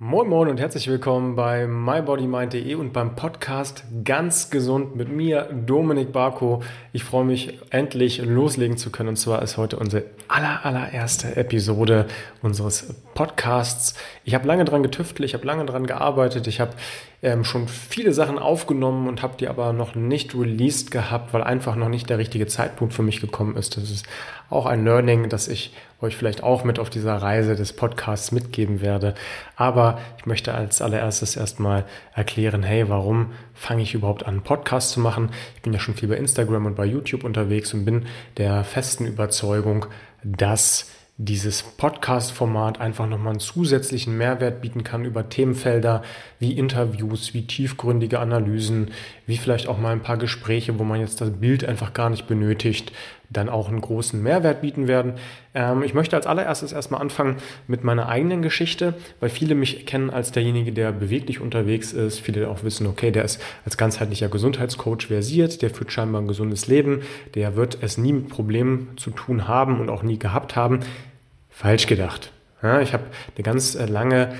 Moin Moin und herzlich willkommen bei mybodymind.de und beim Podcast Ganz Gesund mit mir, Dominik Barko. Ich freue mich, endlich loslegen zu können. Und zwar ist heute unsere aller, allererste Episode unseres Podcasts. Ich habe lange dran getüftelt, ich habe lange dran gearbeitet, ich habe ähm, schon viele Sachen aufgenommen und habe die aber noch nicht released gehabt, weil einfach noch nicht der richtige Zeitpunkt für mich gekommen ist. Das ist auch ein Learning, das ich euch vielleicht auch mit auf dieser Reise des Podcasts mitgeben werde. Aber ich möchte als allererstes erstmal erklären, hey, warum fange ich überhaupt an, einen Podcast zu machen? Ich bin ja schon viel bei Instagram und bei YouTube unterwegs und bin der festen Überzeugung, dass dieses Podcast-Format einfach nochmal einen zusätzlichen Mehrwert bieten kann über Themenfelder wie Interviews, wie tiefgründige Analysen, wie vielleicht auch mal ein paar Gespräche, wo man jetzt das Bild einfach gar nicht benötigt, dann auch einen großen Mehrwert bieten werden. Ähm, ich möchte als allererstes erstmal anfangen mit meiner eigenen Geschichte, weil viele mich kennen als derjenige, der beweglich unterwegs ist. Viele auch wissen, okay, der ist als ganzheitlicher Gesundheitscoach versiert, der führt scheinbar ein gesundes Leben, der wird es nie mit Problemen zu tun haben und auch nie gehabt haben. Falsch gedacht. Ja, ich habe eine ganz äh, lange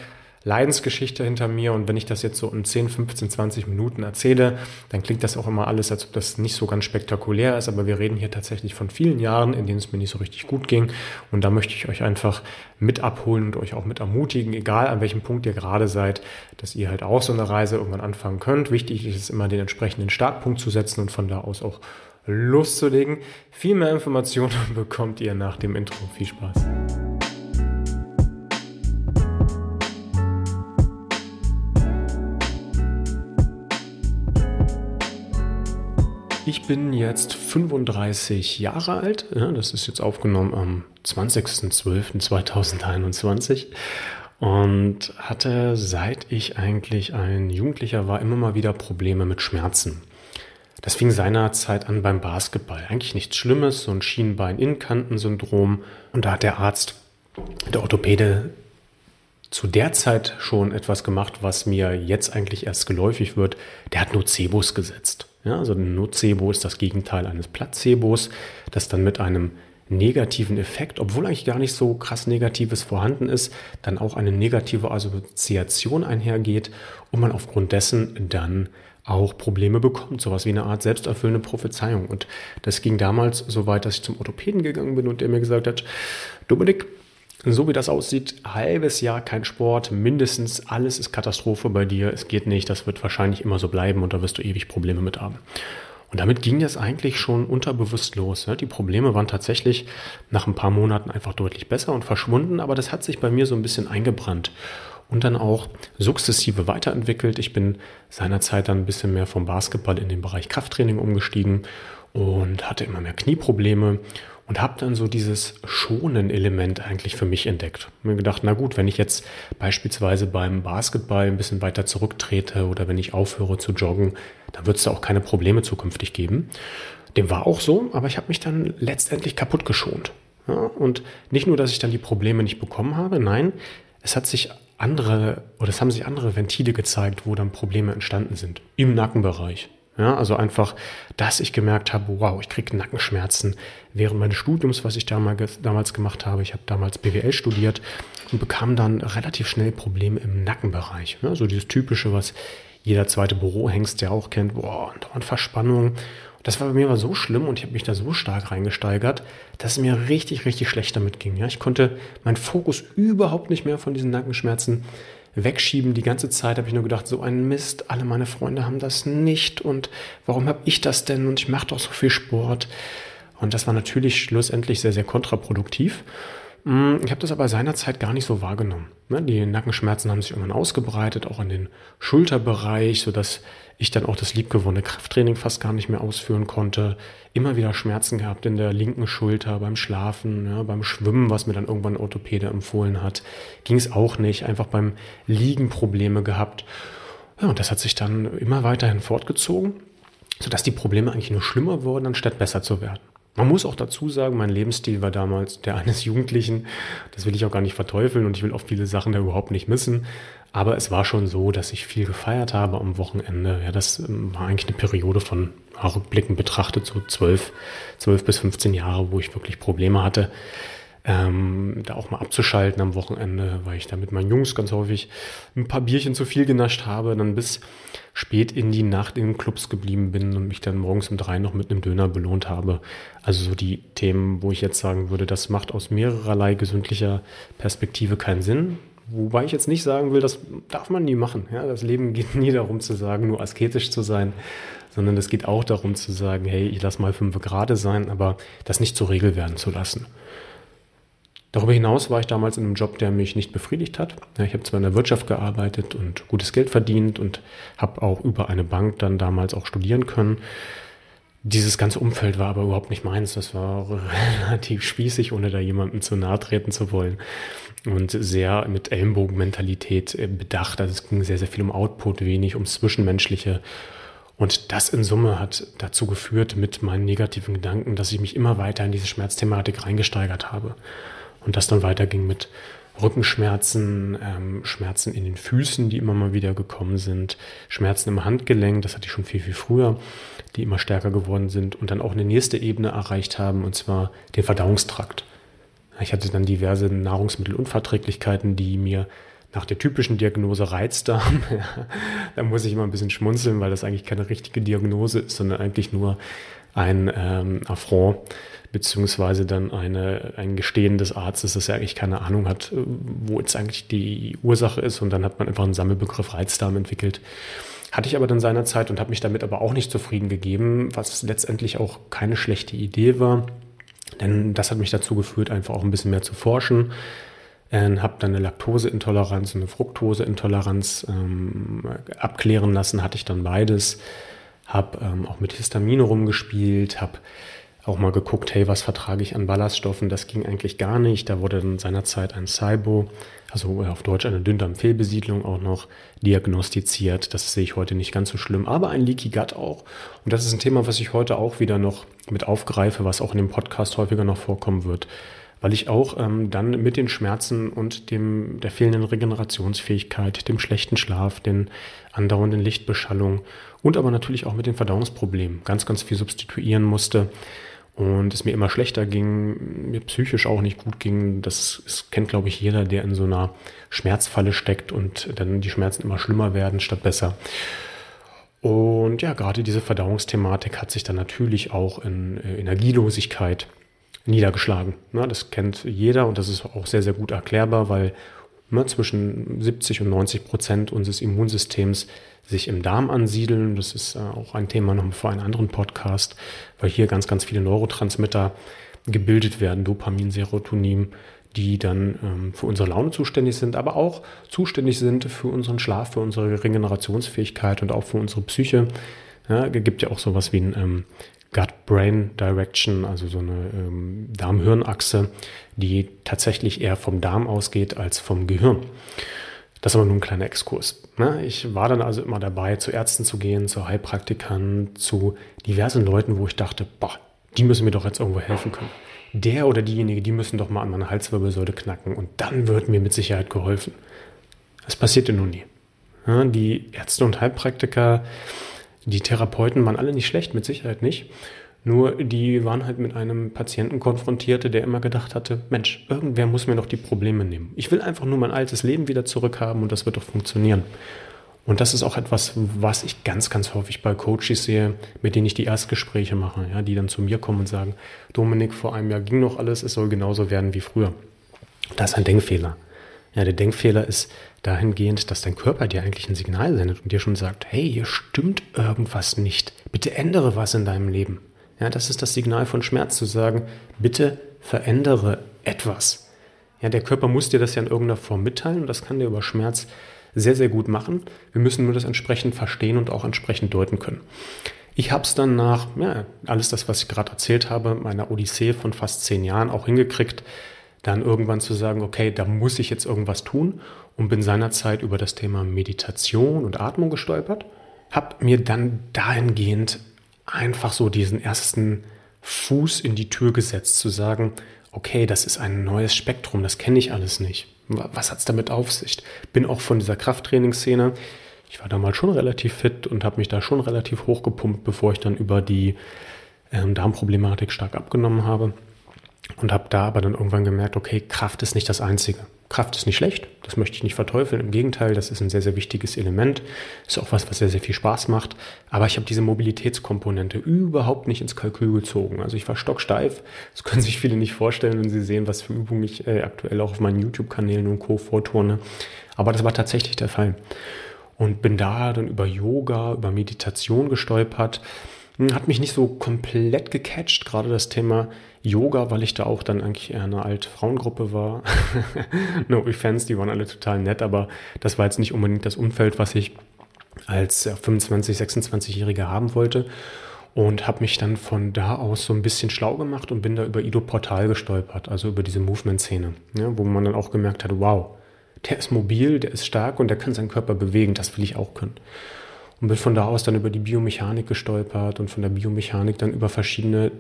Leidensgeschichte hinter mir und wenn ich das jetzt so in 10, 15, 20 Minuten erzähle, dann klingt das auch immer alles, als ob das nicht so ganz spektakulär ist, aber wir reden hier tatsächlich von vielen Jahren, in denen es mir nicht so richtig gut ging und da möchte ich euch einfach mit abholen und euch auch mit ermutigen, egal an welchem Punkt ihr gerade seid, dass ihr halt auch so eine Reise irgendwann anfangen könnt. Wichtig ist es immer, den entsprechenden Startpunkt zu setzen und von da aus auch loszulegen. Viel mehr Informationen bekommt ihr nach dem Intro. Viel Spaß. Ich bin jetzt 35 Jahre alt. Ja, das ist jetzt aufgenommen am 20.12.2021 und hatte, seit ich eigentlich ein Jugendlicher war, immer mal wieder Probleme mit Schmerzen. Das fing seinerzeit an beim Basketball. Eigentlich nichts Schlimmes, so ein Schienbein-Innenkantensyndrom. Und da hat der Arzt, der Orthopäde, zu der Zeit schon etwas gemacht, was mir jetzt eigentlich erst geläufig wird. Der hat Nocebos gesetzt. Ja, also ein Nocebo ist das Gegenteil eines Placebos, das dann mit einem negativen Effekt, obwohl eigentlich gar nicht so krass Negatives vorhanden ist, dann auch eine negative Assoziation einhergeht und man aufgrund dessen dann auch Probleme bekommt, sowas wie eine Art selbsterfüllende Prophezeiung. Und das ging damals so weit, dass ich zum Orthopäden gegangen bin und der mir gesagt hat, Dominik, so wie das aussieht, halbes Jahr kein Sport, mindestens alles ist Katastrophe bei dir. Es geht nicht, das wird wahrscheinlich immer so bleiben und da wirst du ewig Probleme mit haben. Und damit ging das eigentlich schon unterbewusst los. Die Probleme waren tatsächlich nach ein paar Monaten einfach deutlich besser und verschwunden, aber das hat sich bei mir so ein bisschen eingebrannt und dann auch sukzessive weiterentwickelt. Ich bin seinerzeit dann ein bisschen mehr vom Basketball in den Bereich Krafttraining umgestiegen und hatte immer mehr Knieprobleme und habe dann so dieses schonen Element eigentlich für mich entdeckt. Mir gedacht, na gut, wenn ich jetzt beispielsweise beim Basketball ein bisschen weiter zurücktrete oder wenn ich aufhöre zu joggen, dann wird es da auch keine Probleme zukünftig geben. Dem war auch so, aber ich habe mich dann letztendlich kaputt geschont. Ja, und nicht nur, dass ich dann die Probleme nicht bekommen habe, nein, es hat sich andere oder es haben sich andere Ventile gezeigt, wo dann Probleme entstanden sind im Nackenbereich. Ja, also einfach, dass ich gemerkt habe, wow, ich kriege Nackenschmerzen während meines Studiums, was ich damals, gemacht habe. Ich habe damals BWL studiert und bekam dann relativ schnell Probleme im Nackenbereich. Ja, so dieses typische, was jeder zweite Bürohengst ja auch kennt, boah, und Verspannung. Das war bei mir aber so schlimm und ich habe mich da so stark reingesteigert, dass es mir richtig, richtig schlecht damit ging. Ja, ich konnte meinen Fokus überhaupt nicht mehr von diesen Nackenschmerzen wegschieben. Die ganze Zeit habe ich nur gedacht, so ein Mist, alle meine Freunde haben das nicht und warum habe ich das denn und ich mache doch so viel Sport. Und das war natürlich schlussendlich sehr, sehr kontraproduktiv. Mm, ich habe das aber seinerzeit gar nicht so wahrgenommen. Ne, die Nackenschmerzen haben sich irgendwann ausgebreitet, auch in den Schulterbereich, sodass ich dann auch das liebgewonnene Krafttraining fast gar nicht mehr ausführen konnte. Immer wieder Schmerzen gehabt in der linken Schulter beim Schlafen, beim Schwimmen, was mir dann irgendwann ein Orthopäde empfohlen hat. Ging es auch nicht, einfach beim Liegen Probleme gehabt. Ja, und das hat sich dann immer weiterhin fortgezogen, sodass die Probleme eigentlich nur schlimmer wurden, anstatt besser zu werden. Man muss auch dazu sagen, mein Lebensstil war damals der eines Jugendlichen. Das will ich auch gar nicht verteufeln und ich will auch viele Sachen da überhaupt nicht missen. Aber es war schon so, dass ich viel gefeiert habe am Wochenende. Ja, das ähm, war eigentlich eine Periode von rückblickend betrachtet, so zwölf, zwölf bis 15 Jahre, wo ich wirklich Probleme hatte. Ähm, da auch mal abzuschalten am Wochenende, weil ich da mit meinen Jungs ganz häufig ein paar Bierchen zu viel genascht habe, dann bis spät in die Nacht in den Clubs geblieben bin und mich dann morgens um drei noch mit einem Döner belohnt habe. Also so die Themen, wo ich jetzt sagen würde, das macht aus mehrerlei gesundlicher Perspektive keinen Sinn. Wobei ich jetzt nicht sagen will, das darf man nie machen. Ja, das Leben geht nie darum zu sagen, nur asketisch zu sein, sondern es geht auch darum zu sagen, hey, ich lass mal fünf gerade sein, aber das nicht zur Regel werden zu lassen. Darüber hinaus war ich damals in einem Job, der mich nicht befriedigt hat. Ich habe zwar in der Wirtschaft gearbeitet und gutes Geld verdient und habe auch über eine Bank dann damals auch studieren können. Dieses ganze Umfeld war aber überhaupt nicht meins. Das war relativ spießig, ohne da jemandem zu nahe treten zu wollen. Und sehr mit Ellenbogenmentalität äh, bedacht. Also es ging sehr, sehr viel um Output, wenig ums Zwischenmenschliche. Und das in Summe hat dazu geführt mit meinen negativen Gedanken, dass ich mich immer weiter in diese Schmerzthematik reingesteigert habe. Und das dann weiterging mit Rückenschmerzen, ähm, Schmerzen in den Füßen, die immer mal wieder gekommen sind, Schmerzen im Handgelenk, das hatte ich schon viel, viel früher, die immer stärker geworden sind und dann auch eine nächste Ebene erreicht haben, und zwar den Verdauungstrakt. Ich hatte dann diverse Nahrungsmittelunverträglichkeiten, die mir nach der typischen Diagnose Reizdarm, da muss ich immer ein bisschen schmunzeln, weil das eigentlich keine richtige Diagnose ist, sondern eigentlich nur ein ähm, Affront beziehungsweise dann eine, ein Gestehen des Arztes, dass er eigentlich keine Ahnung hat, äh, wo jetzt eigentlich die Ursache ist und dann hat man einfach einen Sammelbegriff Reizdarm entwickelt. Hatte ich aber dann seinerzeit und habe mich damit aber auch nicht zufrieden gegeben, was letztendlich auch keine schlechte Idee war, denn das hat mich dazu geführt, einfach auch ein bisschen mehr zu forschen. Ähm, habe dann eine Laktoseintoleranz und eine Fructoseintoleranz ähm, abklären lassen, hatte ich dann beides. Habe ähm, auch mit Histamine rumgespielt, habe auch mal geguckt, hey, was vertrage ich an Ballaststoffen? Das ging eigentlich gar nicht. Da wurde dann seinerzeit ein SIBO, also auf Deutsch eine Dünndarmfehlbesiedlung auch noch diagnostiziert. Das sehe ich heute nicht ganz so schlimm, aber ein Leaky Gut auch. Und das ist ein Thema, was ich heute auch wieder noch mit aufgreife, was auch in dem Podcast häufiger noch vorkommen wird. Weil ich auch ähm, dann mit den Schmerzen und dem, der fehlenden Regenerationsfähigkeit, dem schlechten Schlaf, den andauernden Lichtbeschallung und aber natürlich auch mit den Verdauungsproblemen ganz, ganz viel substituieren musste und es mir immer schlechter ging, mir psychisch auch nicht gut ging. Das, das kennt, glaube ich, jeder, der in so einer Schmerzfalle steckt und dann die Schmerzen immer schlimmer werden statt besser. Und ja, gerade diese Verdauungsthematik hat sich dann natürlich auch in äh, Energielosigkeit niedergeschlagen. Na, das kennt jeder und das ist auch sehr, sehr gut erklärbar, weil ne, zwischen 70 und 90 Prozent unseres Immunsystems sich im Darm ansiedeln. Das ist äh, auch ein Thema noch für einen anderen Podcast, weil hier ganz, ganz viele Neurotransmitter gebildet werden, Dopamin, Serotonin, die dann ähm, für unsere Laune zuständig sind, aber auch zuständig sind für unseren Schlaf, für unsere Regenerationsfähigkeit und auch für unsere Psyche. Ja, gibt ja auch sowas wie ein ähm, Gut-Brain-Direction, also so eine ähm, Darm-Hirn-Achse, die tatsächlich eher vom Darm ausgeht als vom Gehirn. Das ist aber nur ein kleiner Exkurs. Ne? Ich war dann also immer dabei, zu Ärzten zu gehen, zu Heilpraktikern, zu diversen Leuten, wo ich dachte, boah, die müssen mir doch jetzt irgendwo helfen können. Der oder diejenige, die müssen doch mal an meine Halswirbelsäule knacken und dann wird mir mit Sicherheit geholfen. Das passierte nun nie. Ja, die Ärzte und Heilpraktiker, die Therapeuten waren alle nicht schlecht, mit Sicherheit nicht. Nur die waren halt mit einem Patienten konfrontiert, der immer gedacht hatte, Mensch, irgendwer muss mir noch die Probleme nehmen. Ich will einfach nur mein altes Leben wieder zurückhaben und das wird doch funktionieren. Und das ist auch etwas, was ich ganz, ganz häufig bei Coaches sehe, mit denen ich die Erstgespräche mache, ja, die dann zu mir kommen und sagen, Dominik, vor einem Jahr ging noch alles, es soll genauso werden wie früher. Das ist ein Denkfehler. Ja, der Denkfehler ist dahingehend, dass dein Körper dir eigentlich ein Signal sendet und dir schon sagt, hey, hier stimmt irgendwas nicht. Bitte ändere was in deinem Leben. Ja, das ist das Signal von Schmerz, zu sagen, bitte verändere etwas. Ja, der Körper muss dir das ja in irgendeiner Form mitteilen und das kann der über Schmerz sehr, sehr gut machen. Wir müssen nur das entsprechend verstehen und auch entsprechend deuten können. Ich habe es dann nach, ja, alles das, was ich gerade erzählt habe, meiner Odyssee von fast zehn Jahren auch hingekriegt, dann irgendwann zu sagen, okay, da muss ich jetzt irgendwas tun und bin seinerzeit über das Thema Meditation und Atmung gestolpert, habe mir dann dahingehend einfach so diesen ersten Fuß in die Tür gesetzt, zu sagen, okay, das ist ein neues Spektrum, das kenne ich alles nicht. Was hat es damit auf sich? Bin auch von dieser Krafttrainingsszene. Ich war damals schon relativ fit und habe mich da schon relativ hochgepumpt, bevor ich dann über die ähm, Darmproblematik stark abgenommen habe. Und habe da aber dann irgendwann gemerkt, okay, Kraft ist nicht das Einzige. Kraft ist nicht schlecht, das möchte ich nicht verteufeln. Im Gegenteil, das ist ein sehr, sehr wichtiges Element. Ist auch was, was sehr, sehr viel Spaß macht. Aber ich habe diese Mobilitätskomponente überhaupt nicht ins Kalkül gezogen. Also ich war stocksteif. Das können sich viele nicht vorstellen, wenn sie sehen, was für Übungen ich äh, aktuell auch auf meinen YouTube-Kanälen und Co. vorturne. Aber das war tatsächlich der Fall. Und bin da dann über Yoga, über Meditation gestolpert hat mich nicht so komplett gecatcht, gerade das Thema Yoga, weil ich da auch dann eigentlich eher eine alte Frauengruppe war. no offense, die waren alle total nett, aber das war jetzt nicht unbedingt das Umfeld, was ich als 25, 26-Jähriger haben wollte. Und habe mich dann von da aus so ein bisschen schlau gemacht und bin da über Ido Portal gestolpert, also über diese Movement-Szene, ja, wo man dann auch gemerkt hat, wow, der ist mobil, der ist stark und der kann seinen Körper bewegen, das will ich auch können und bin von da aus dann über die Biomechanik gestolpert und von der Biomechanik dann über verschiedene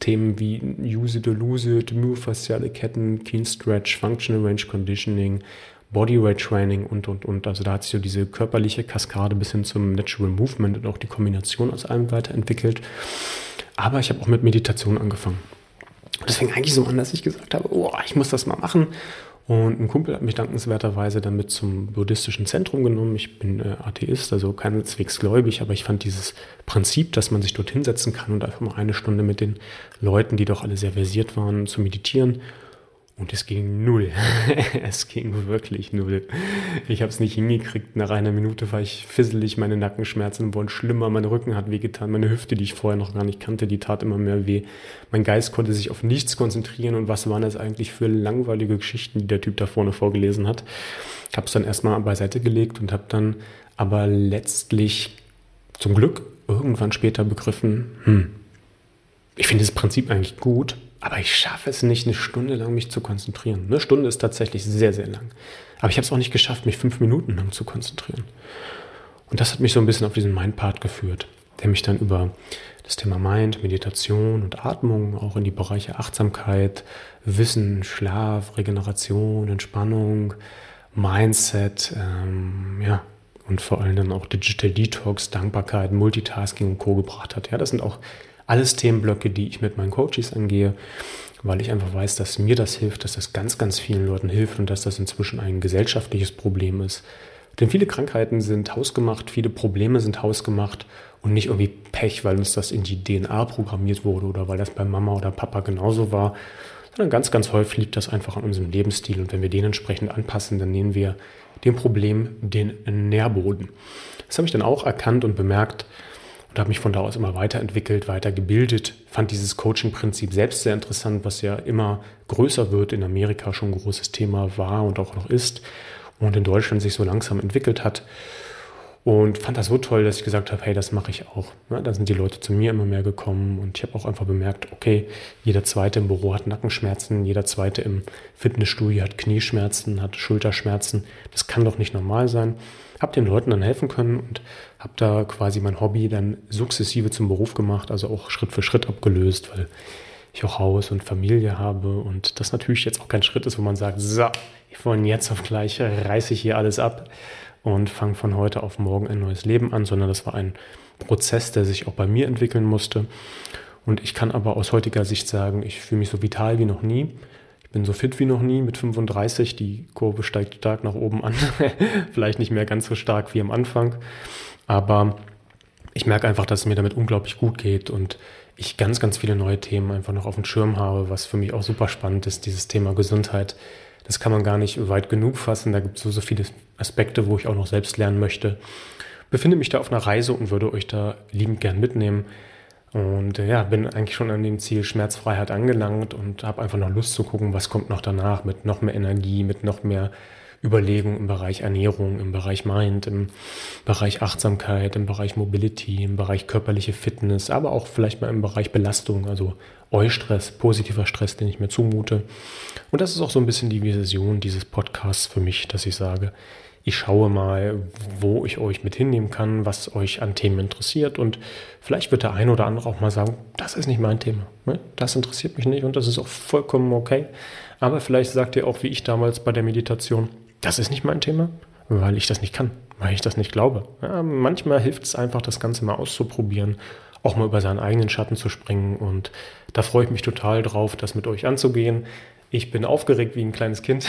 Themen wie Use it or lose it, myofasziale Ketten, Keen Stretch, Functional Range Conditioning, Bodyweight Training und, und, und. Also da hat sich so diese körperliche Kaskade bis hin zum Natural Movement und auch die Kombination aus allem weiterentwickelt. Aber ich habe auch mit Meditation angefangen. Das fing eigentlich so an, dass ich gesagt habe, oh, ich muss das mal machen. Und ein Kumpel hat mich dankenswerterweise damit zum buddhistischen Zentrum genommen. Ich bin äh, Atheist, also keineswegs gläubig, aber ich fand dieses Prinzip, dass man sich dort hinsetzen kann und einfach mal eine Stunde mit den Leuten, die doch alle sehr versiert waren, zu meditieren, und es ging null. es ging wirklich null. Ich habe es nicht hingekriegt. Nach einer Minute war ich fisselig, meine Nackenschmerzen wurden schlimmer, mein Rücken hat wehgetan, meine Hüfte, die ich vorher noch gar nicht kannte, die tat immer mehr weh. Mein Geist konnte sich auf nichts konzentrieren und was waren das eigentlich für langweilige Geschichten, die der Typ da vorne vorgelesen hat. Ich habe es dann erstmal beiseite gelegt und habe dann aber letztlich zum Glück irgendwann später begriffen, hm, ich finde das Prinzip eigentlich gut, aber ich schaffe es nicht, eine Stunde lang mich zu konzentrieren. Eine Stunde ist tatsächlich sehr, sehr lang. Aber ich habe es auch nicht geschafft, mich fünf Minuten lang zu konzentrieren. Und das hat mich so ein bisschen auf diesen Mind-Part geführt, der mich dann über das Thema Mind, Meditation und Atmung auch in die Bereiche Achtsamkeit, Wissen, Schlaf, Regeneration, Entspannung, Mindset, ähm, ja, und vor allem dann auch Digital Detox, Dankbarkeit, Multitasking und Co. gebracht hat. Ja, das sind auch alles Themenblöcke, die ich mit meinen Coaches angehe, weil ich einfach weiß, dass mir das hilft, dass das ganz, ganz vielen Leuten hilft und dass das inzwischen ein gesellschaftliches Problem ist. Denn viele Krankheiten sind hausgemacht, viele Probleme sind hausgemacht und nicht irgendwie Pech, weil uns das in die DNA programmiert wurde oder weil das bei Mama oder Papa genauso war, sondern ganz, ganz häufig liegt das einfach an unserem Lebensstil und wenn wir den entsprechend anpassen, dann nehmen wir dem Problem den Nährboden. Das habe ich dann auch erkannt und bemerkt, und habe mich von da aus immer weiterentwickelt, weitergebildet. Fand dieses Coaching-Prinzip selbst sehr interessant, was ja immer größer wird, in Amerika schon ein großes Thema war und auch noch ist und in Deutschland sich so langsam entwickelt hat. Und fand das so toll, dass ich gesagt habe, hey, das mache ich auch. Ja, da sind die Leute zu mir immer mehr gekommen und ich habe auch einfach bemerkt, okay, jeder zweite im Büro hat Nackenschmerzen, jeder zweite im Fitnessstudio hat Knieschmerzen, hat Schulterschmerzen. Das kann doch nicht normal sein habe den Leuten dann helfen können und habe da quasi mein Hobby dann sukzessive zum Beruf gemacht, also auch Schritt für Schritt abgelöst, weil ich auch Haus und Familie habe und das natürlich jetzt auch kein Schritt ist, wo man sagt, so, von jetzt auf gleich reiße ich hier alles ab und fange von heute auf morgen ein neues Leben an, sondern das war ein Prozess, der sich auch bei mir entwickeln musste. Und ich kann aber aus heutiger Sicht sagen, ich fühle mich so vital wie noch nie bin so fit wie noch nie mit 35. Die Kurve steigt stark nach oben an. Vielleicht nicht mehr ganz so stark wie am Anfang. Aber ich merke einfach, dass es mir damit unglaublich gut geht und ich ganz, ganz viele neue Themen einfach noch auf dem Schirm habe, was für mich auch super spannend ist, dieses Thema Gesundheit. Das kann man gar nicht weit genug fassen. Da gibt es so, so viele Aspekte, wo ich auch noch selbst lernen möchte. Befinde mich da auf einer Reise und würde euch da liebend gern mitnehmen. Und äh, ja, bin eigentlich schon an dem Ziel Schmerzfreiheit angelangt und habe einfach noch Lust zu gucken, was kommt noch danach mit noch mehr Energie, mit noch mehr Überlegung im Bereich Ernährung, im Bereich Mind, im Bereich Achtsamkeit, im Bereich Mobility, im Bereich körperliche Fitness, aber auch vielleicht mal im Bereich Belastung, also Eustress, positiver Stress, den ich mir zumute. Und das ist auch so ein bisschen die Vision dieses Podcasts für mich, dass ich sage, ich schaue mal, wo ich euch mit hinnehmen kann, was euch an Themen interessiert. Und vielleicht wird der eine oder andere auch mal sagen, das ist nicht mein Thema. Ne? Das interessiert mich nicht und das ist auch vollkommen okay. Aber vielleicht sagt ihr auch, wie ich damals bei der Meditation, das ist nicht mein Thema, weil ich das nicht kann, weil ich das nicht glaube. Ja, manchmal hilft es einfach, das Ganze mal auszuprobieren, auch mal über seinen eigenen Schatten zu springen und Da freue ich mich total drauf, das mit euch anzugehen. Ich bin aufgeregt wie ein kleines Kind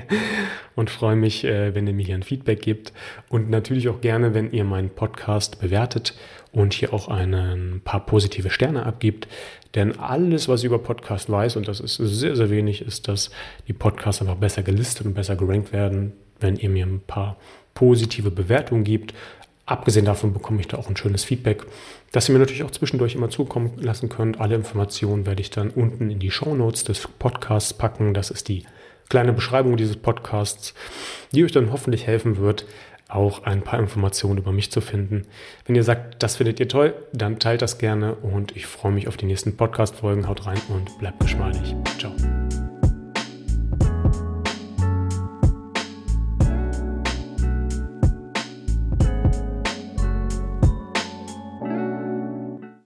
und freue mich, äh, wenn ihr mir hier ein Feedback gebt und natürlich auch gerne, wenn ihr meinen Podcast bewertet und hier auch ein paar positive Sterne abgibt. Denn alles, was ich über Podcast weiß, und das ist sehr, sehr wenig, ist, dass die Podcasts einfach besser gelistet und besser gerankt werden, wenn ihr mir ein paar positive Bewertungen gibt. Abgesehen davon bekomme ich da auch ein schönes Feedback, das ihr mir natürlich auch zwischendurch immer zukommen lassen könnt. Alle Informationen werde ich dann unten in die Show Notes des Podcasts packen. Das ist die kleine Beschreibung dieses Podcasts, die euch dann hoffentlich helfen wird, auch ein paar Informationen über mich zu finden. Wenn ihr sagt, das findet ihr toll, dann teilt das gerne und ich freue mich auf die nächsten Podcast-Folgen. Haut rein und bleibt geschmeidig. Ciao.